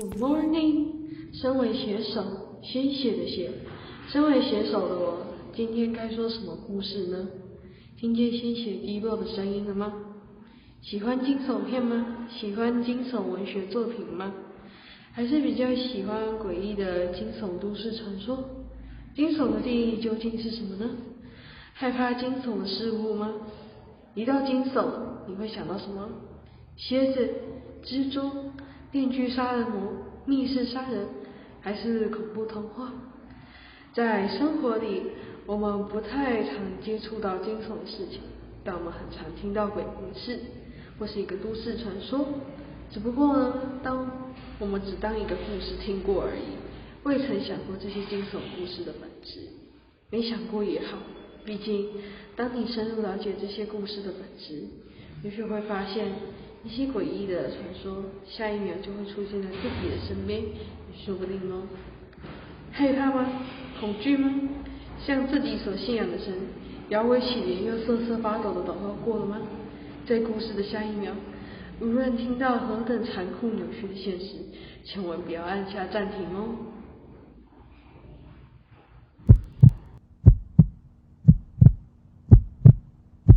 Good morning，身为写手，鲜血的血，身为写手的我，今天该说什么故事呢？听见鲜血滴落的声音了吗？喜欢惊悚片吗？喜欢惊悚文学作品吗？还是比较喜欢诡异的惊悚都市传说？惊悚的定义究竟是什么呢？害怕惊悚的事物吗？一到惊悚，你会想到什么？蝎子、蜘蛛、电锯杀人魔、密室杀人，还是恐怖童话？在生活里，我们不太常接触到惊悚的事情，但我们很常听到鬼故事或是一个都市传说。只不过呢，当我们只当一个故事听过而已，未曾想过这些惊悚故事的本质。没想过也好，毕竟当你深入了解这些故事的本质，也许会发现一些诡异的传说，下一秒就会出现在自己的身边，也说不定哦。害怕吗？恐惧吗？向自己所信仰的神摇尾乞怜又瑟瑟发抖的祷告过了吗？在故事的下一秒。无论听到何等残酷扭曲的现实，千万不要按下暂停哦。